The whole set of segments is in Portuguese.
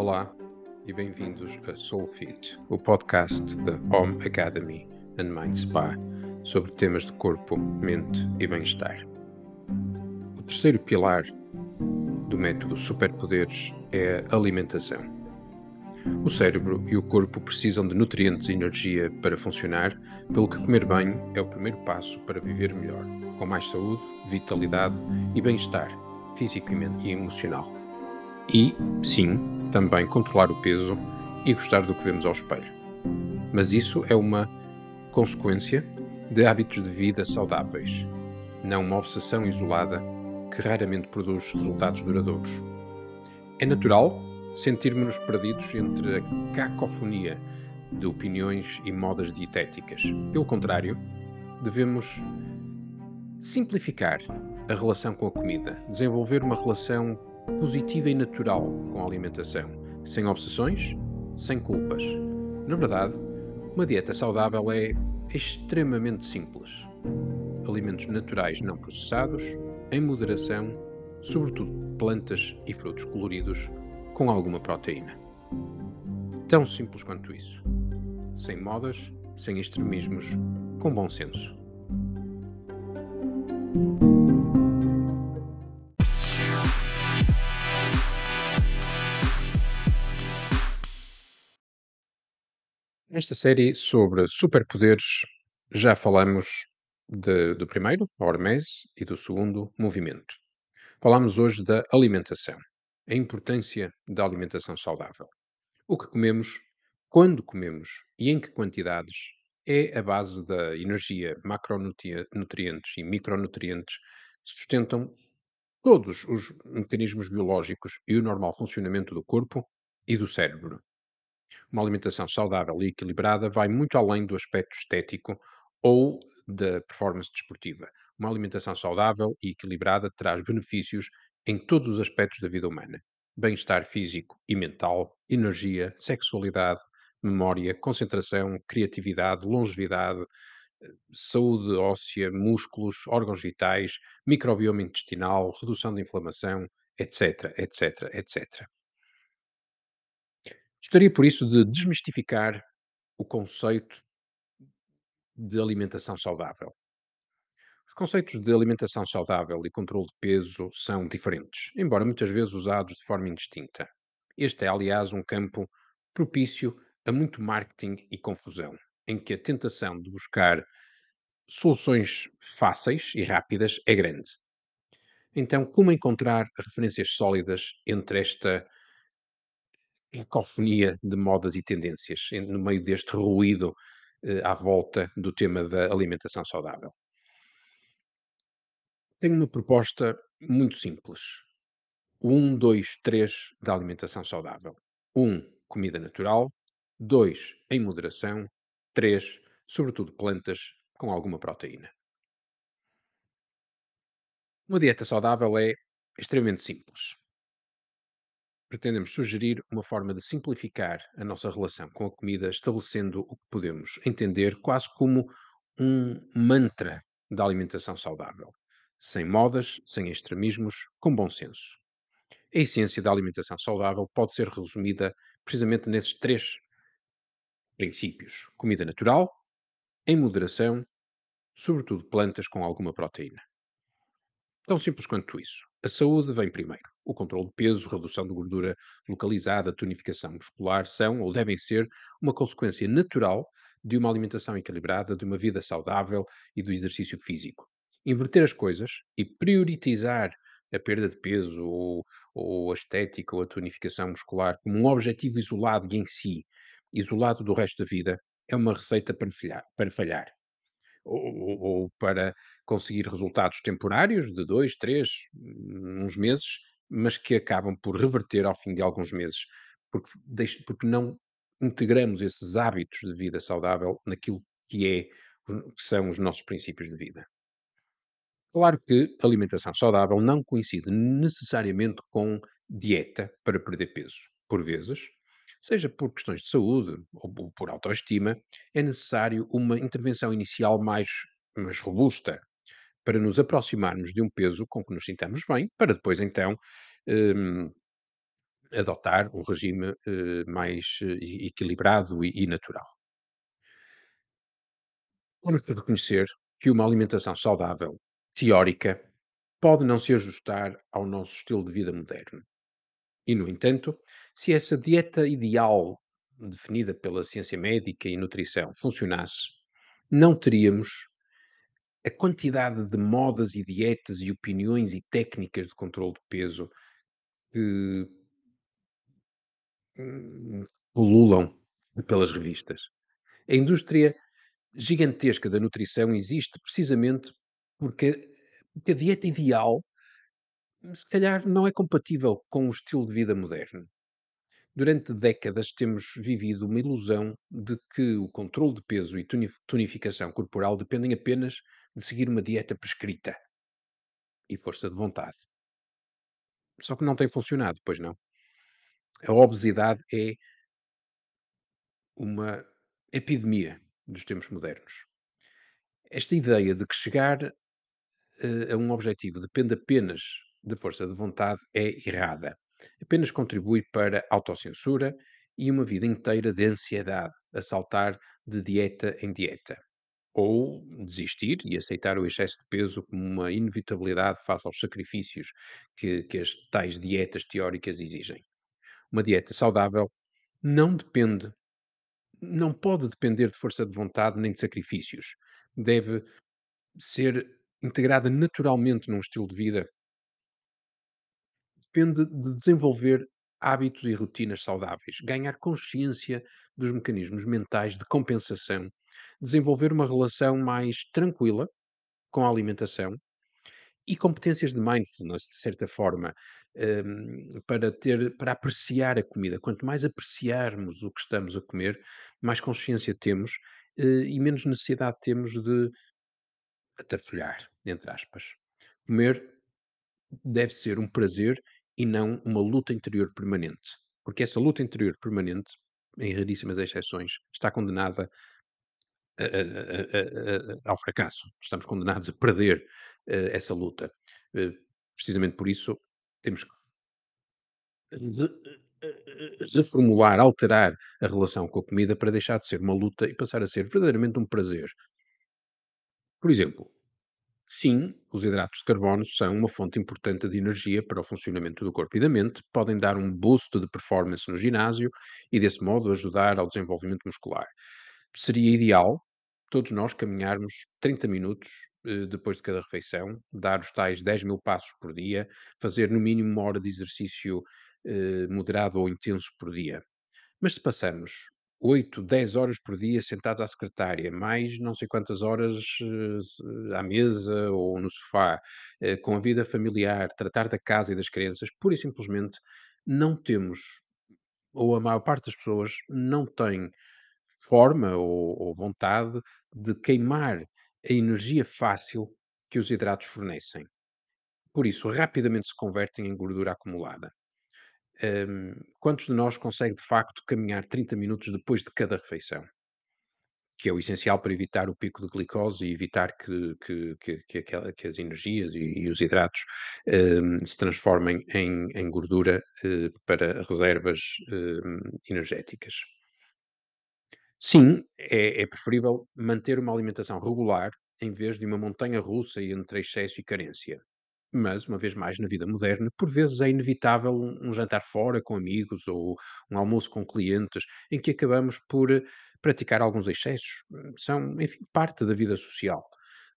Olá e bem-vindos a Soulfit, o podcast da Home Academy and Mind Spa sobre temas de corpo, mente e bem-estar. O terceiro pilar do método Superpoderes é a alimentação. O cérebro e o corpo precisam de nutrientes e energia para funcionar, pelo que comer bem é o primeiro passo para viver melhor, com mais saúde, vitalidade e bem-estar físico e emocional. E, sim, também controlar o peso e gostar do que vemos ao espelho. Mas isso é uma consequência de hábitos de vida saudáveis, não uma obsessão isolada que raramente produz resultados duradouros. É natural sentirmos-nos perdidos entre a cacofonia de opiniões e modas dietéticas. Pelo contrário, devemos simplificar a relação com a comida, desenvolver uma relação positiva e natural com a alimentação, sem obsessões, sem culpas. Na verdade, uma dieta saudável é extremamente simples. Alimentos naturais não processados, em moderação, sobretudo plantas e frutos coloridos com alguma proteína. Tão simples quanto isso. Sem modas, sem extremismos, com bom senso. Nesta série sobre superpoderes, já falamos de- do primeiro, a hormese, e do segundo, movimento. Falamos hoje da alimentação, a importância da alimentação saudável. O que comemos, quando comemos e em que quantidades é a base da energia, macronutrientes e micronutrientes que sustentam todos os mecanismos biológicos e o normal funcionamento do corpo e do cérebro. Uma alimentação saudável e equilibrada vai muito além do aspecto estético ou da performance desportiva. Uma alimentação saudável e equilibrada traz benefícios em todos os aspectos da vida humana: bem-estar físico e mental, energia, sexualidade, memória, concentração, criatividade, longevidade, saúde óssea, músculos, órgãos vitais, microbioma intestinal, redução da inflamação, etc, etc, etc. Gostaria, por isso, de desmistificar o conceito de alimentação saudável. Os conceitos de alimentação saudável e controle de peso são diferentes, embora muitas vezes usados de forma indistinta. Este é, aliás, um campo propício a muito marketing e confusão, em que a tentação de buscar soluções fáceis e rápidas é grande. Então, como encontrar referências sólidas entre esta cacofonia de modas e tendências, no meio deste ruído eh, à volta do tema da alimentação saudável? Tenho uma proposta muito simples. Um, dois, três da alimentação saudável. Um, comida natural. Dois, em moderação. Três, sobretudo plantas com alguma proteína. Uma dieta saudável é extremamente simples. Pretendemos sugerir uma forma de simplificar a nossa relação com a comida, estabelecendo o que podemos entender quase como um mantra da alimentação saudável, sem modas, sem extremismos, com bom senso. A essência da alimentação saudável pode ser resumida precisamente nesses três princípios: comida natural, em moderação, sobretudo plantas com alguma proteína. Tão simples quanto isso. A saúde vem primeiro. O controle de peso, redução de gordura localizada, tonificação muscular são ou devem ser uma consequência natural de uma alimentação equilibrada, de uma vida saudável e do exercício físico. Inverter as coisas e prioritizar a perda de peso ou, ou a estética ou a tonificação muscular como um objetivo isolado em si, isolado do resto da vida, é uma receita para falhar. Para falhar ou, ou- para conseguir resultados temporários de dois, três, hum, uns meses, mas que acabam por reverter ao fim de alguns meses, porque, porque não integramos esses hábitos de vida saudável naquilo que é, que são os nossos princípios de vida. Claro que alimentação saudável não coincide necessariamente com dieta para perder peso. Por vezes, seja por questões de saúde ou po- por autoestima, é necessário uma intervenção inicial mais, mais robusta para nos aproximarmos de um peso com que nos sintamos bem, para depois então hum, adotar um regime eh, mais eh, equilibrado e, e natural. Que reconhecer que uma alimentação saudável, teórica, pode não se ajustar ao nosso estilo de vida moderno. E, no entanto, se essa dieta ideal, definida pela ciência médica e nutrição, funcionasse, não teríamos a quantidade de modas e dietas e opiniões e técnicas de controle de peso que hum, pululam pelas revistas. A indústria gigantesca da nutrição existe precisamente porque, porque a dieta ideal, se calhar, não é compatível com o estilo de vida moderno. Durante décadas temos vivido uma ilusão de que o controle de peso e toni- tonificação corporal dependem apenas de seguir uma dieta prescrita e força de vontade. Só que não tem funcionado, pois não. A obesidade é uma epidemia dos tempos modernos. Esta ideia de que chegar eh, a um objetivo depende apenas de força de vontade é errada. Apenas contribui para autocensura e uma vida inteira de ansiedade, a saltar de dieta em dieta. Ou desistir e aceitar o excesso de peso como uma inevitabilidade face aos sacrifícios que, que as tais dietas teóricas exigem. Uma dieta saudável não depende, não pode depender de força de vontade nem de sacrifícios. Deve ser integrada naturalmente num estilo de vida depende de desenvolver hábitos e rotinas saudáveis, ganhar consciência dos mecanismos mentais de compensação, desenvolver uma relação mais tranquila com a alimentação e competências de mindfulness, de certa forma, hum, para ter, para apreciar a comida. Quanto mais apreciarmos o que estamos a comer, mais consciência temos eh, e menos necessidade temos de atafolhar, entre aspas. Comer deve ser um prazer e não uma luta interior permanente. Porque essa luta interior permanente, em raríssimas exceções, está condenada ao fracasso. Estamos condenados a perder eh, essa luta. Eh, precisamente por isso, temos que eh, reformular, alterar a relação com a comida para deixar de ser uma luta e passar a ser verdadeiramente um prazer. Por exemplo, Sim, os hidratos de carbono são uma fonte importante de energia para o funcionamento do corpo e da mente, podem dar um boost de performance no ginásio e, desse modo, ajudar ao desenvolvimento muscular. Seria ideal todos nós caminharmos 30 minutos eh, depois de cada refeição, dar os tais 10 mil passos por dia, fazer no mínimo uma hora de exercício eh, moderado ou intenso por dia. Mas se passamos 8, 10 horas por dia sentados à secretária, mais não sei quantas horas, eh, à mesa ou no sofá, eh, com a vida familiar, tratar da casa e das crianças, pura e simplesmente não temos, ou a maior parte das pessoas não tem forma ou ou vontade de queimar a energia fácil que os hidratos fornecem. Por isso, rapidamente se convertem em gordura acumulada. Hum, quantos de nós consegue de facto caminhar 30 minutos depois de cada refeição? Que é o essencial para evitar o pico de glicose e evitar que, que, que, que, que as energias e, e os hidratos hum, se transformem em, em gordura eh, para reservas hum, energéticas. Sim, é, é preferível manter uma alimentação regular em vez de uma montanha russa entre excesso e carência. Mas, uma vez mais, na vida moderna, por vezes é inevitável um, jantar fora com amigos ou um almoço com clientes, em que acabamos por eh, praticar alguns excessos. Hum, São, enfim, parte da vida social.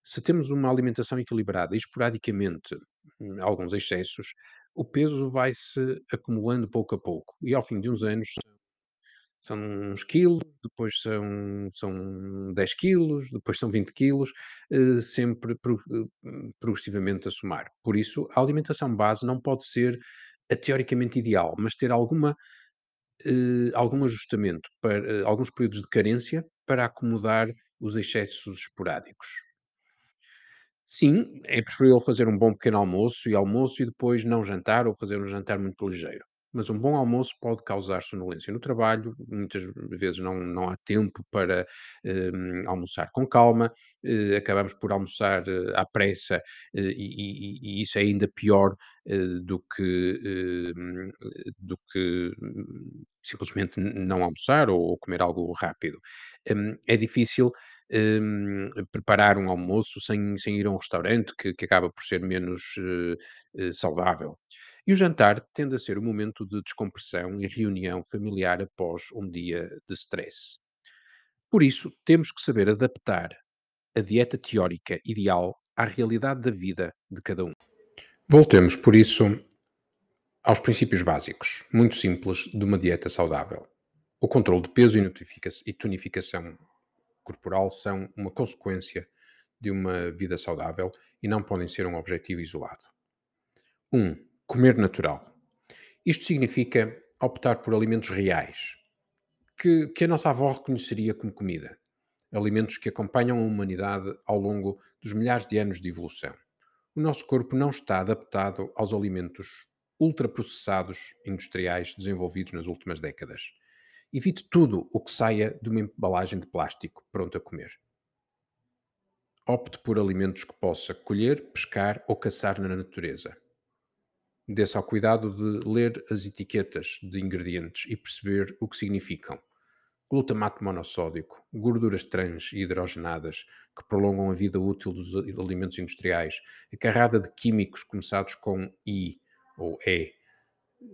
Se temos uma alimentação equilibrada e esporadicamente hum, alguns excessos, o peso vai-se acumulando pouco a pouco. E ao fim de uns anos são uns quilos, depois são são 10 quilos, depois são 20 quilos, eh, sempre eh, progressivamente a somar. Por isso, a alimentação base não pode ser a teoricamente ideal, mas ter alguma, eh, algum ajustamento para alguns períodos de carência para acomodar os excessos esporádicos. Sim, é preferível fazer um bom pequeno almoço e almoço e depois não jantar ou fazer um jantar muito ligeiro. Mas um bom almoço pode causar sonolência no trabalho, muitas vezes não, não há tempo para hum, almoçar com calma, eh, acabamos por almoçar eh, à pressa eh, e, e- e isso é ainda pior eh, do que, hum, do que hum, simplesmente não almoçar ou, ou comer algo rápido. É difícil hum, preparar um almoço sem, sem ir a um restaurante que, que acaba por ser menos eh, eh, saudável. E o jantar tende a ser um momento de descompressão e reunião familiar após um dia de stress. Por isso, temos que saber adaptar a dieta teórica ideal à realidade da vida de cada um. Voltemos, por isso, aos princípios básicos, muito simples, de uma dieta saudável. O controle de peso e tonificação corporal são uma consequência de uma vida saudável e não podem ser um objetivo isolado. 1. Um, comer natural. Isto significa optar por alimentos reais, que, que a nossa avó reconheceria como comida. Alimentos que acompanham a humanidade ao longo dos milhares de anos de evolução. O nosso corpo não está adaptado aos alimentos ultraprocessados industriais desenvolvidos nas últimas décadas. Evite tudo o que saia de uma embalagem de plástico pronto a comer. Opte por alimentos que possa colher, pescar ou caçar na natureza. Dê-se ao cuidado de ler as etiquetas de ingredientes e perceber o que significam. Glutamato monossódico, gorduras trans e hidrogenadas que prolongam a vida útil dos alimentos industriais, a carrada de químicos começados com I ou E,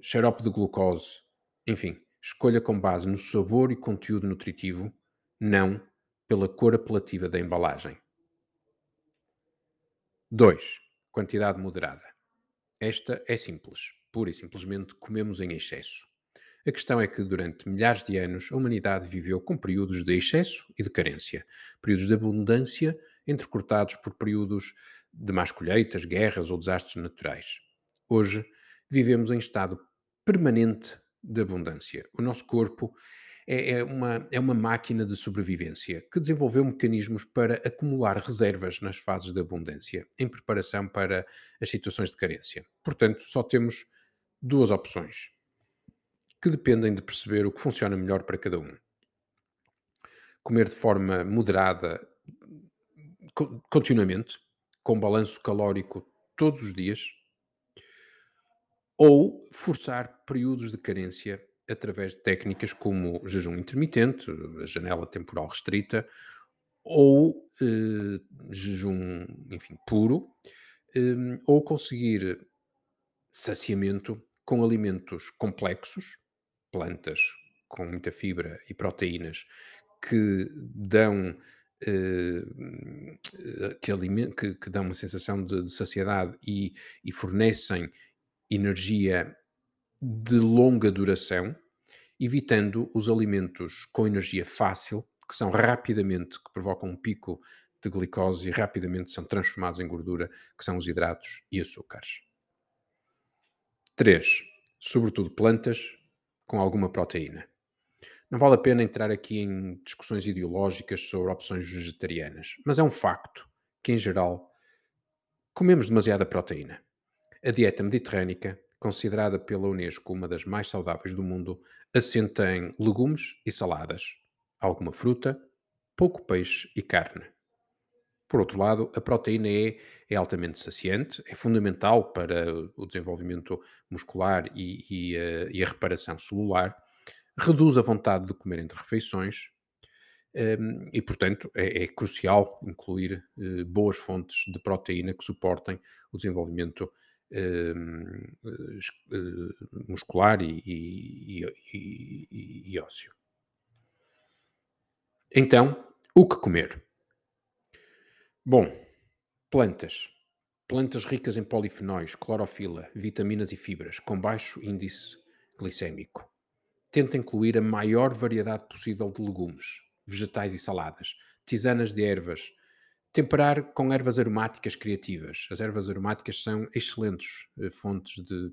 xarope de glucose, enfim, escolha com base no sabor e conteúdo nutritivo, não pela cor apelativa da embalagem. 2. Quantidade moderada. Esta é simples. Pura e simplesmente comemos em excesso. A questão é que durante milhares de anos a humanidade viveu com períodos de excesso e de carência, períodos de abundância entrecortados por períodos de más colheitas, guerras ou desastres naturais. Hoje vivemos em estado permanente de abundância. O nosso corpo é, é, uma, é uma máquina de sobrevivência que desenvolveu mecanismos para acumular reservas nas fases de abundância, em preparação para as situações de carência. Portanto, só temos duas opções que dependem de perceber o que funciona melhor para cada um. Comer de forma moderada, continuamente, com balanço calórico todos os dias, ou forçar períodos de carência através de técnicas como jejum intermitente, a janela temporal restrita, ou eh, jejum, enfim, puro, eh, ou conseguir saciamento com alimentos complexos, plantas com muita fibra e proteínas que dão eh, que, que, que, dão uma sensação de, de saciedade e, e fornecem energia de longa duração, evitando os alimentos com energia fácil, que são rapidamente, que provocam um pico de glicose e rapidamente são transformados em gordura, que são os hidratos e açúcares. 3. Sobretudo plantas com alguma proteína. Não vale a pena entrar aqui em discussões ideológicas sobre opções vegetarianas, mas é um facto que, em geral, comemos demasiada proteína. A dieta mediterrânica considerada pela Unesco uma das mais saudáveis do mundo, assenta em legumes e saladas, alguma fruta, pouco peixe e carne. Por outro lado, a proteína E é altamente saciante, é fundamental para o desenvolvimento muscular e, e, a, eh, e a, reparação celular, reduz a vontade de comer entre refeições ehm, e, portanto, é, é crucial incluir uh, boas fontes de proteína que suportem o desenvolvimento eh, muscular e, e, e, e ósseo. Então, o que comer? Bom, plantas. Plantas ricas em polifenóis, clorofila, vitaminas e fibras, com baixo índice glicêmico. Tenta incluir a maior variedade possível de legumes, vegetais e saladas, tisanas de ervas, Temperar com ervas aromáticas criativas. As ervas aromáticas são excelentes uh, fontes de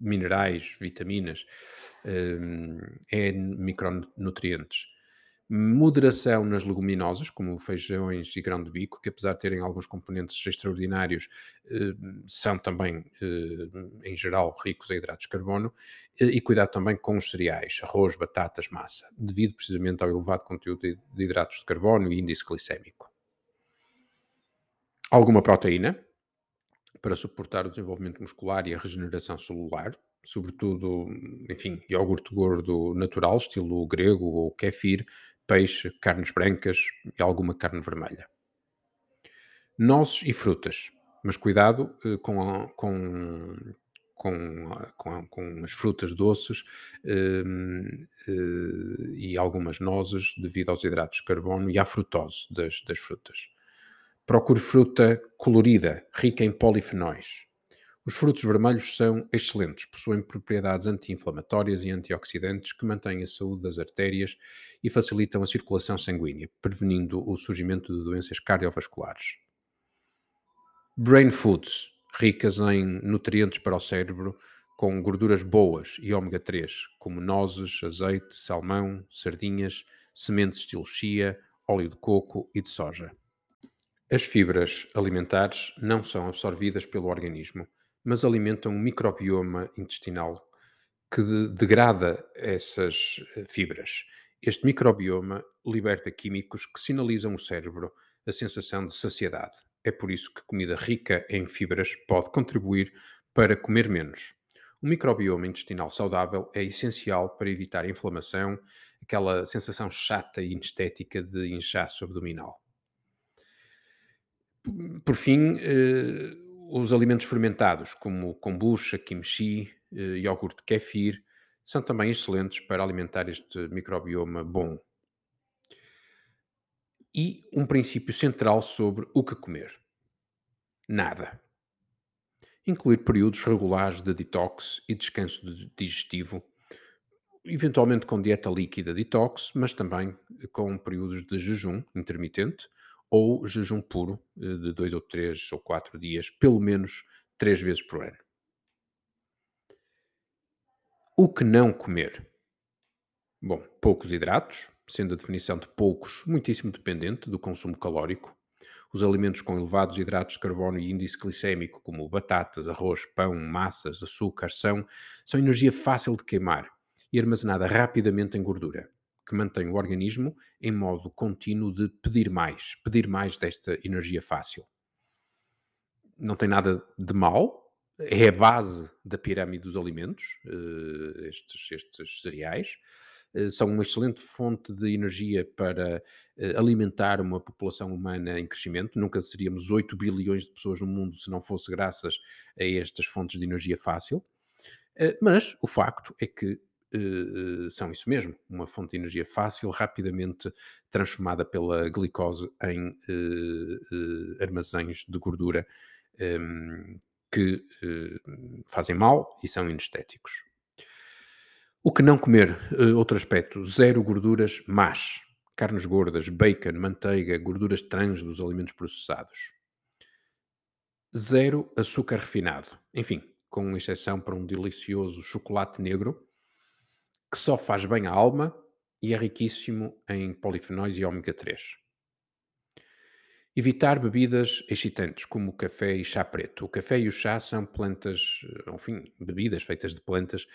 minerais, vitaminas, uh, é micronutrientes. moderação nas leguminosas, como feijões e grão de bico, que apesar de terem alguns componentes extraordinários, eh, são também, eh, em geral, ricos em hidratos de carbono, eh, e cuidado também com os cereais, arroz, batatas, massa, devido precisamente ao elevado conteúdo de hidratos de carbono e índice glicémico. Alguma proteína, para suportar o desenvolvimento muscular e a regeneração celular, sobretudo, enfim, iogurte gordo natural, estilo grego ou kefir, peixe, carnes brancas e alguma carne vermelha. Nozes e frutas, mas cuidado eh, com, a, com, com, com, com, as frutas doces eh, eh, e algumas nozes devido aos hidratos de carbono e à frutose das, das frutas. Procure fruta colorida, rica em polifenóis. Os frutos vermelhos são excelentes, possuem propriedades anti-inflamatórias e antioxidantes que mantêm a saúde das artérias e facilitam a circulação sanguínea, prevenindo o surgimento de doenças cardiovasculares. Brain foods, ricas em nutrientes para o cérebro, com gorduras boas e ômega 3, como nozes, azeite, salmão, sardinhas, sementes estilo chia, óleo de coco e de soja. As fibras alimentares não são absorvidas pelo organismo mas alimentam um microbioma intestinal que degrada essas eh, fibras. Este microbioma liberta químicos que sinalizam ao cérebro a sensação de saciedade. É por isso que comida rica em fibras pode contribuir para comer menos. O microbioma intestinal saudável é essencial para evitar a inflamação, aquela sensação chata e inestética de inchaço abdominal. Por fim, eh, os alimentos fermentados, como kombucha, kimchi, eh, iogurte kefir, são também excelentes para alimentar este microbioma bom. E um princípio central sobre o que comer: nada. Incluir períodos regulares de detox e descanso digestivo, eventualmente com dieta líquida detox, mas também com períodos de jejum intermitente, ou jejum puro eh, de dois ou três ou quatro dias, pelo menos três vezes por ano. O que não comer? Bom, poucos hidratos, sendo a definição de poucos muitíssimo dependente do consumo calórico. Os alimentos com elevados hidratos de carbono e índice glicémico, como batatas, arroz, pão, massas, açúcar, são, são energia fácil de queimar e armazenada rapidamente em gordura que mantém o organismo em modo contínuo de pedir mais, pedir mais desta energia fácil. Não tem nada de mal, é a base da pirâmide dos alimentos, eh, estes, estes cereais. Eh, são uma excelente fonte de energia para eh, alimentar uma população humana em crescimento. Nunca seríamos 8 bilhões de pessoas no mundo se não fosse graças a estas fontes de energia fácil. Mas o facto é que uh, são isso mesmo, uma fonte de energia fácil, rapidamente transformada pela glicose em uh, armazéns de gordura ehm, que fazem mal e são inestéticos. O que não comer? outro aspecto, zero gorduras más. Carnes gordas, bacon, manteiga, gorduras trans dos alimentos processados. Zero açúcar refinado. Enfim, com exceção para um delicioso chocolate negro, que só faz bem à alma e é riquíssimo em polifenóis e ômega 3. Evitar bebidas excitantes, como café e chá preto. O café e o chá são plantas, eh, enfim, bebidas feitas de plantas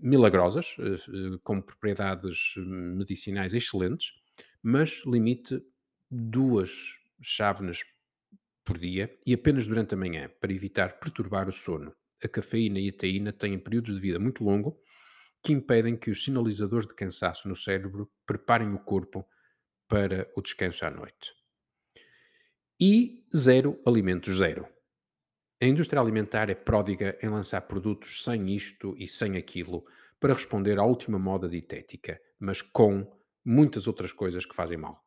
milagrosas, eh, com propriedades medicinais excelentes, mas limite duas chávenas por dia e apenas durante a manhã, para evitar perturbar o sono. A cafeína e a taína têm períodos de vida muito longo que impedem que os sinalizadores de cansaço no cérebro preparem o corpo para o descanso à noite. E zero alimentos zero. A indústria alimentar é pródiga em lançar produtos sem isto e sem aquilo para responder à última moda dietética, mas com muitas outras coisas que fazem mal.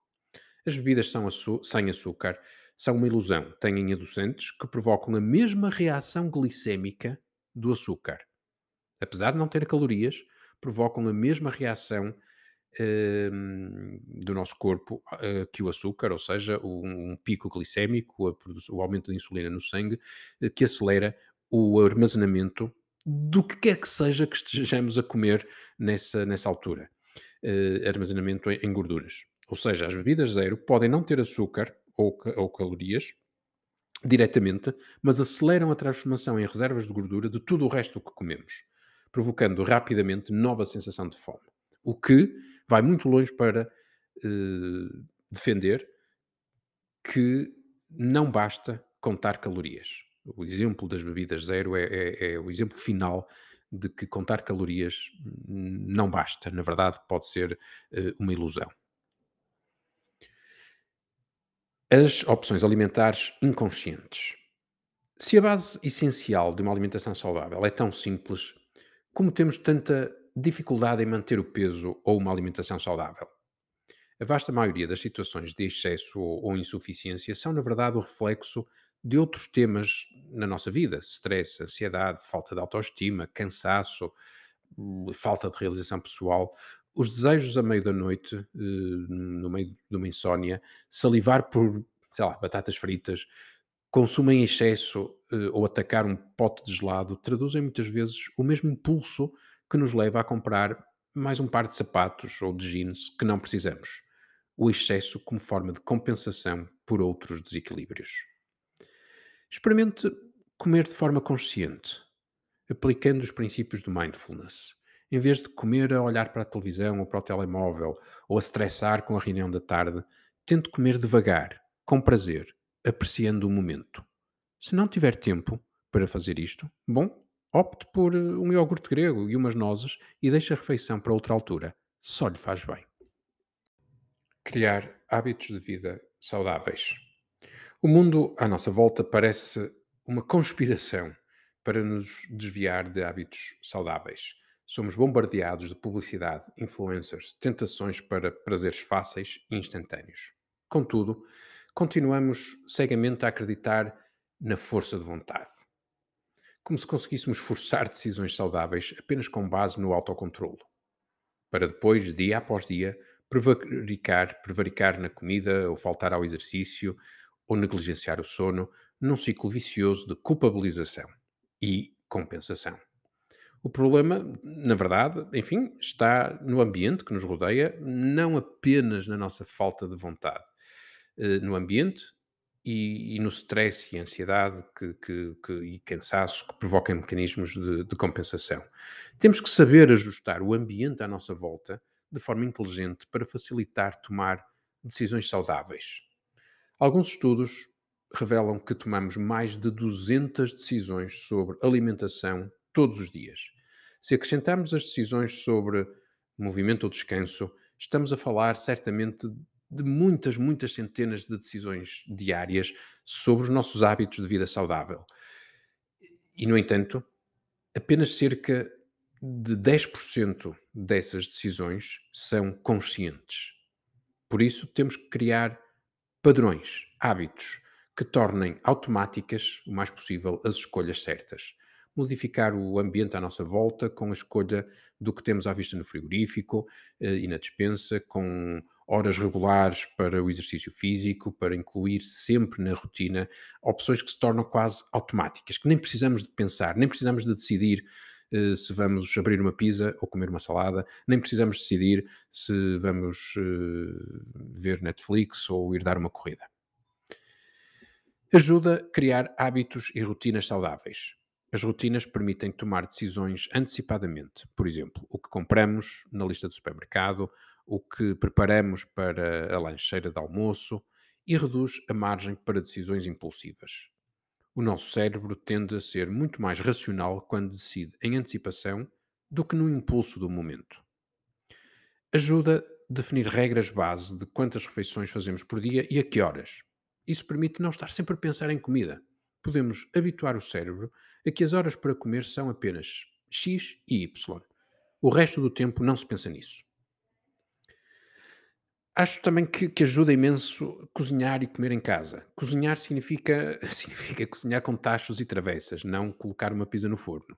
As bebidas são sem açúcar são uma ilusão. Têm adoçantes que provocam a mesma reação glicémica do açúcar apesar de não ter calorias, provocam a mesma reação uh, do nosso corpo uh, que o açúcar, ou seja, um, um pico glicémico, o aumento da insulina no sangue, uh, que acelera o armazenamento do que quer que seja que estejamos a comer nessa, nessa altura. eh, armazenamento em, em gorduras. Ou seja, as bebidas zero podem não ter açúcar ou, ou calorias diretamente, mas aceleram a transformação em reservas de gordura de tudo o resto que comemos, provocando rapidamente nova sensação de fome. O que vai muito longe para eh, defender que não basta contar calorias. O exemplo das bebidas zero é, é, é o exemplo final de que contar calorias não basta. Na verdade, pode ser uh, uma ilusão. As opções alimentares inconscientes. Se a base essencial de uma alimentação saudável é tão simples, como temos tanta dificuldade em manter o peso ou uma alimentação saudável? A vasta maioria das situações de excesso ou, insuficiência são, na verdade, o reflexo de outros temas na nossa vida: stress, ansiedade, falta de autoestima, cansaço, hum, falta de realização pessoal. Os desejos a meio da noite, eh, no meio de uma insónia, salivar por, sei lá, batatas fritas, consumo em excesso eh, ou atacar um pote de gelado, traduzem muitas vezes o mesmo impulso que nos leva a comprar mais um par de sapatos ou de jeans que não precisamos. O excesso como forma de compensação por outros desequilíbrios. Experimente comer de forma consciente, aplicando os princípios do mindfulness. Em vez de comer a olhar para a televisão ou para o telemóvel ou a estressar com a reunião da tarde, tente comer devagar, com prazer, apreciando o momento. Se não tiver tempo para fazer isto, bom, opte por eh, um iogurte grego e umas nozes e deixe a refeição para outra altura. Só lhe faz bem. Criar hábitos de vida saudáveis. O mundo à nossa volta parece uma conspiração para nos desviar de hábitos saudáveis. Somos bombardeados de publicidade, influencers, tentações para prazeres fáceis e instantâneos. Contudo, continuamos cegamente a acreditar na força de vontade. Como se conseguíssemos forçar decisões saudáveis apenas com base no autocontrolo. Para depois, dia após dia, prevaricar, prevaricar na comida ou faltar ao exercício ou negligenciar o sono num ciclo vicioso de culpabilização e compensação. O problema, na verdade, enfim, está no ambiente que nos rodeia, não apenas na nossa falta de vontade. Uh, no ambiente e, e, no stress e ansiedade que, que, que, e cansaço que provocam mecanismos de, de compensação. Temos que saber ajustar o ambiente à nossa volta de forma inteligente para facilitar tomar decisões saudáveis. Alguns estudos revelam que tomamos mais de 200 decisões sobre alimentação todos os dias. Se acrescentarmos as decisões sobre movimento ou descanso, estamos a falar certamente de muitas, muitas centenas de decisões diárias sobre os nossos hábitos de vida saudável. E, no entanto, apenas cerca de 10% dessas decisões são conscientes. Por isso, temos que criar Padrões, hábitos que tornem automáticas o mais possível as escolhas certas. Modificar o ambiente à nossa volta com a escolha do que temos à vista no frigorífico eh, e na despensa, com horas regulares para o exercício físico, para incluir sempre na rotina opções que se tornam quase automáticas, que nem precisamos de pensar, nem precisamos de decidir eh, se vamos abrir uma pizza ou comer uma salada, nem precisamos decidir se vamos eh, ver Netflix ou ir dar uma corrida. Ajuda a criar hábitos e rotinas saudáveis. As rotinas permitem tomar decisões antecipadamente. Por exemplo, o que compramos na lista do supermercado, o que preparamos para a lancheira de almoço e reduz a margem para decisões impulsivas. O nosso cérebro tende a ser muito mais racional quando decide em antecipação do que no impulso do momento. Ajuda a definir regras base de quantas refeições fazemos por dia e a que horas. Isso permite não estar sempre a pensar em comida. Podemos habituar o cérebro a que as horas para comer são apenas X e Y. O resto do tempo não se pensa nisso. Acho também que, que, ajuda imenso cozinhar e comer em casa. Cozinhar significa, significa cozinhar com tachos e travessas, não colocar uma pizza no forno.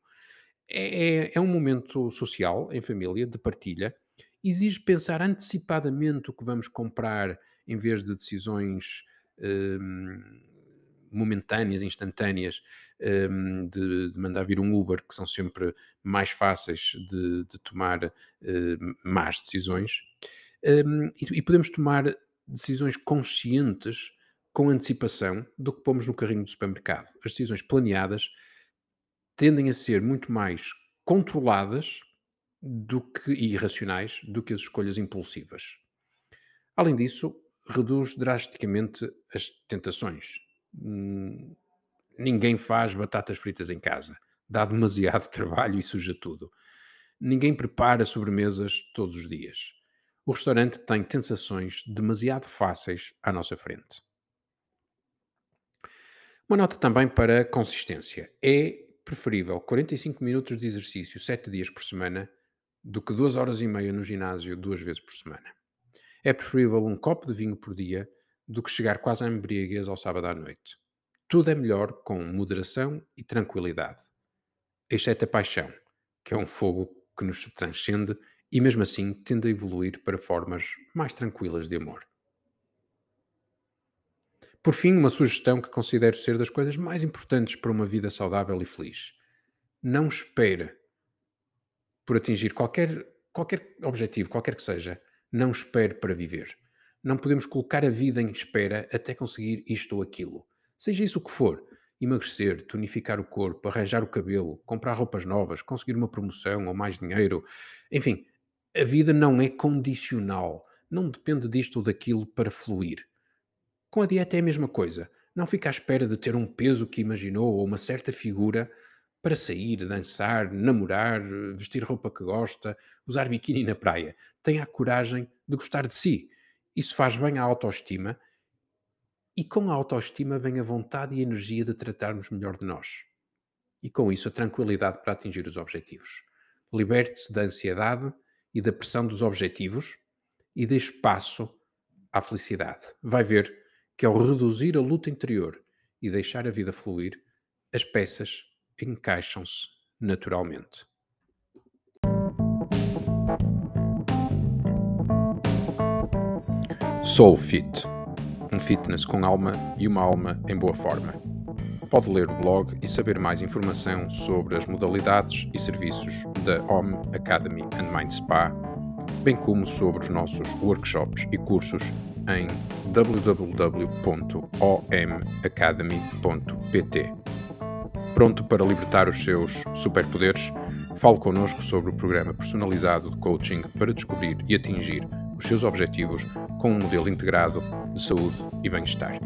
É, é, é, um momento social, em família, de partilha. Exige pensar antecipadamente o que vamos comprar em vez de decisões hum, momentâneas, instantâneas, um, de, de, mandar vir um Uber, que são sempre mais fáceis de, de tomar uh, más decisões. Um, e, e podemos tomar decisões conscientes com antecipação do que pomos no carrinho do supermercado. As decisões planeadas tendem a ser muito mais controladas do que, e irracionais do que as escolhas impulsivas. Além disso, reduz drasticamente as tentações. Hum, ninguém faz batatas fritas em casa. Dá demasiado trabalho e suja tudo. Ninguém prepara sobremesas todos os dias. O restaurante tem tentações demasiado fáceis à nossa frente. Uma nota também para consistência. É preferível 45 minutos de exercício 7 dias por semana do que 2 horas e meia no ginásio duas vezes por semana. É preferível um copo de vinho por dia do que chegar quase à embriaguez ao sábado à noite. Tudo é melhor com moderação e tranquilidade. Exceto a paixão, que é um fogo que nos transcende e mesmo assim tende a evoluir para formas mais tranquilas de amor. Por fim, uma sugestão que considero ser das coisas mais importantes para uma vida saudável e feliz. Não espere por atingir qualquer, qualquer objetivo, qualquer que seja, não espere para viver. Não podemos colocar a vida em espera até conseguir isto ou aquilo. Seja isso o que for. Emagrecer, tonificar o corpo, arranjar o cabelo, comprar roupas novas, conseguir uma promoção ou mais dinheiro. Enfim, a vida não é condicional. Não depende disto ou daquilo para fluir. Com a dieta é a mesma coisa. Não fica à espera de ter um peso que imaginou ou uma certa figura para sair, dançar, namorar, vestir roupa que gosta, usar biquíni na praia. Tenha a coragem de gostar de si. Isso faz bem à autoestima e com a autoestima vem a vontade e a energia de tratarmos melhor de nós. E com isso a tranquilidade para atingir os objetivos. Liberte-se da ansiedade e da pressão dos objetivos e dê espaço à felicidade. Vai ver que ao reduzir a luta interior e deixar a vida fluir, as peças encaixam-se naturalmente. Soul Fit um fitness com alma e uma alma em boa forma. Pode ler o blog e saber mais informação sobre as modalidades e serviços da Home Academy and Mind Spa, bem como sobre os nossos workshops e cursos em www.omacademy.pt pronto para libertar os seus superpoderes, fale connosco sobre o programa personalizado de coaching para descobrir e atingir os seus objetivos com um modelo integrado de saúde e bem-estar.